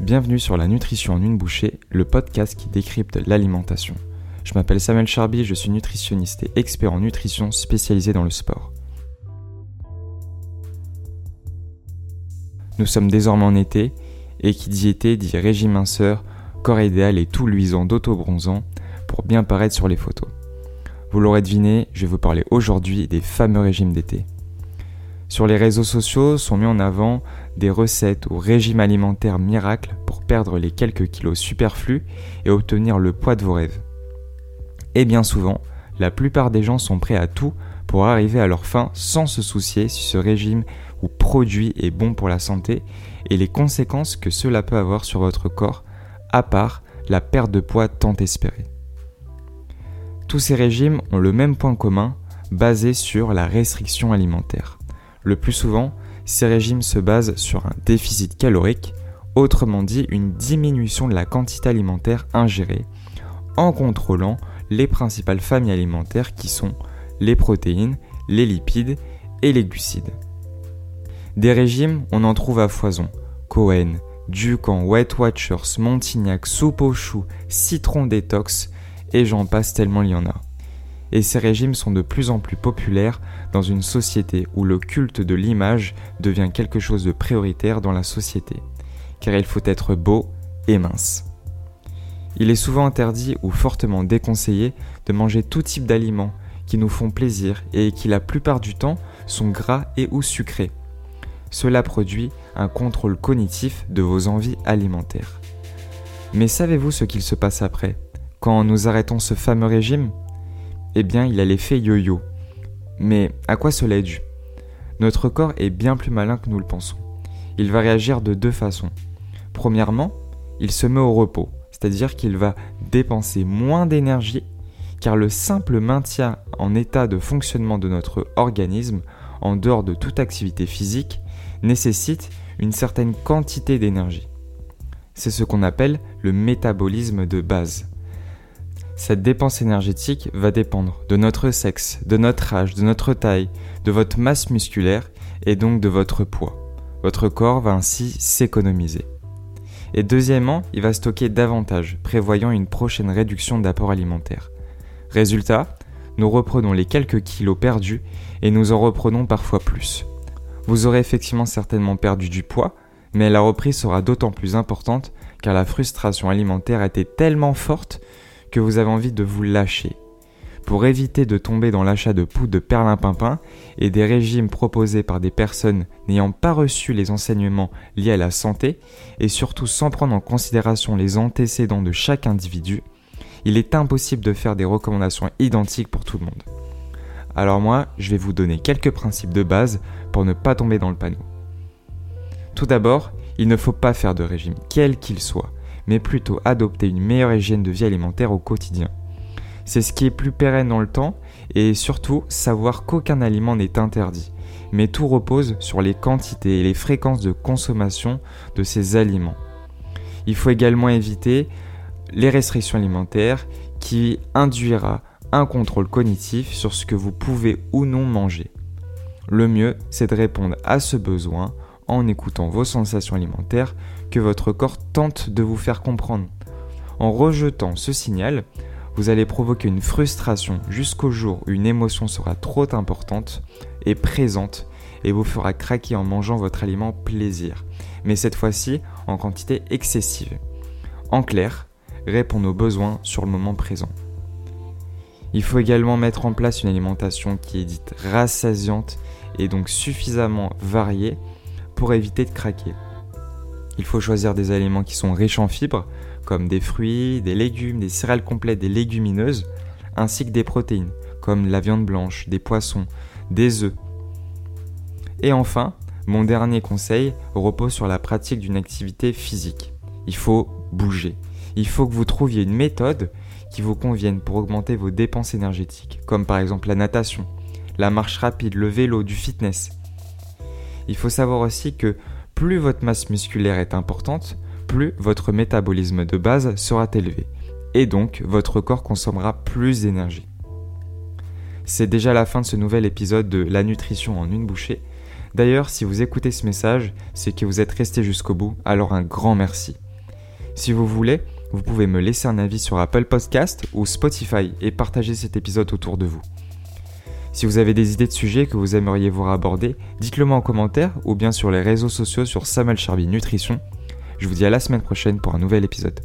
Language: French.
Bienvenue sur La Nutrition en une bouchée, le podcast qui décrypte l'alimentation. Je m'appelle Samuel Charby, je suis nutritionniste et expert en nutrition spécialisé dans le sport. Nous sommes désormais en été, et qui dit été dit régime minceur, corps idéal et tout luisant d'auto-bronzant pour bien paraître sur les photos. Vous l'aurez deviné, je vais vous parler aujourd'hui des fameux régimes d'été. Sur les réseaux sociaux sont mis en avant des recettes ou régimes alimentaires miracles pour perdre les quelques kilos superflus et obtenir le poids de vos rêves. Et bien souvent, la plupart des gens sont prêts à tout pour arriver à leur fin sans se soucier si ce régime ou produit est bon pour la santé et les conséquences que cela peut avoir sur votre corps, à part la perte de poids tant espérée. Tous ces régimes ont le même point commun, basé sur la restriction alimentaire. Le plus souvent, ces régimes se basent sur un déficit calorique, autrement dit une diminution de la quantité alimentaire ingérée, en contrôlant les principales familles alimentaires qui sont les protéines, les lipides et les glucides. Des régimes, on en trouve à foison. Cohen, Ducan, Weight Watchers, Montignac, soupe au chou, citron détox, et j'en passe tellement il y en a et ces régimes sont de plus en plus populaires dans une société où le culte de l'image devient quelque chose de prioritaire dans la société, car il faut être beau et mince. Il est souvent interdit ou fortement déconseillé de manger tout type d'aliments qui nous font plaisir et qui la plupart du temps sont gras et ou sucrés. Cela produit un contrôle cognitif de vos envies alimentaires. Mais savez-vous ce qu'il se passe après, quand nous arrêtons ce fameux régime? Eh bien il a l'effet yo-yo. Mais à quoi cela est dû? Notre corps est bien plus malin que nous le pensons. Il va réagir de deux façons. Premièrement, il se met au repos, c'est-à-dire qu'il va dépenser moins d'énergie car le simple maintien en état de fonctionnement de notre organisme en dehors de toute activité physique nécessite une certaine quantité d'énergie. C'est ce qu'on appelle le métabolisme de base. Cette dépense énergétique va dépendre de notre sexe, de notre âge, de notre taille, de votre masse musculaire et donc de votre poids. Votre corps va ainsi s'économiser. Et deuxièmement, il va stocker davantage, prévoyant une prochaine réduction d'apport alimentaire. Résultat, nous reprenons les quelques kilos perdus et nous en reprenons parfois plus. Vous aurez effectivement certainement perdu du poids, mais la reprise sera d'autant plus importante car la frustration alimentaire était tellement forte que vous avez envie de vous lâcher. Pour éviter de tomber dans l'achat de poudre de perlimpinpin et des régimes proposés par des personnes n'ayant pas reçu les enseignements liés à la santé et surtout sans prendre en considération les antécédents de chaque individu, il est impossible de faire des recommandations identiques pour tout le monde. Alors moi, je vais vous donner quelques principes de base pour ne pas tomber dans le panneau. Tout d'abord, il ne faut pas faire de régime, quel qu'il soit mais plutôt adopter une meilleure hygiène de vie alimentaire au quotidien. C'est ce qui est plus pérenne dans le temps et surtout savoir qu'aucun aliment n'est interdit, mais tout repose sur les quantités et les fréquences de consommation de ces aliments. Il faut également éviter les restrictions alimentaires qui induira un contrôle cognitif sur ce que vous pouvez ou non manger. Le mieux, c'est de répondre à ce besoin en écoutant vos sensations alimentaires que votre corps tente de vous faire comprendre. En rejetant ce signal, vous allez provoquer une frustration jusqu'au jour où une émotion sera trop importante et présente et vous fera craquer en mangeant votre aliment plaisir, mais cette fois-ci en quantité excessive. En clair, répondre aux besoins sur le moment présent. Il faut également mettre en place une alimentation qui est dite rassasiante et donc suffisamment variée pour éviter de craquer. Il faut choisir des aliments qui sont riches en fibres, comme des fruits, des légumes, des céréales complètes, des légumineuses, ainsi que des protéines, comme la viande blanche, des poissons, des œufs. Et enfin, mon dernier conseil repose sur la pratique d'une activité physique. Il faut bouger. Il faut que vous trouviez une méthode qui vous convienne pour augmenter vos dépenses énergétiques, comme par exemple la natation, la marche rapide, le vélo, du fitness. Il faut savoir aussi que plus votre masse musculaire est importante, plus votre métabolisme de base sera élevé, et donc votre corps consommera plus d'énergie. C'est déjà la fin de ce nouvel épisode de La nutrition en une bouchée. D'ailleurs, si vous écoutez ce message, c'est que vous êtes resté jusqu'au bout, alors un grand merci. Si vous voulez, vous pouvez me laisser un avis sur Apple Podcast ou Spotify et partager cet épisode autour de vous. Si vous avez des idées de sujets que vous aimeriez voir aborder, dites-le moi en commentaire ou bien sur les réseaux sociaux sur Samuel Charby Nutrition. Je vous dis à la semaine prochaine pour un nouvel épisode.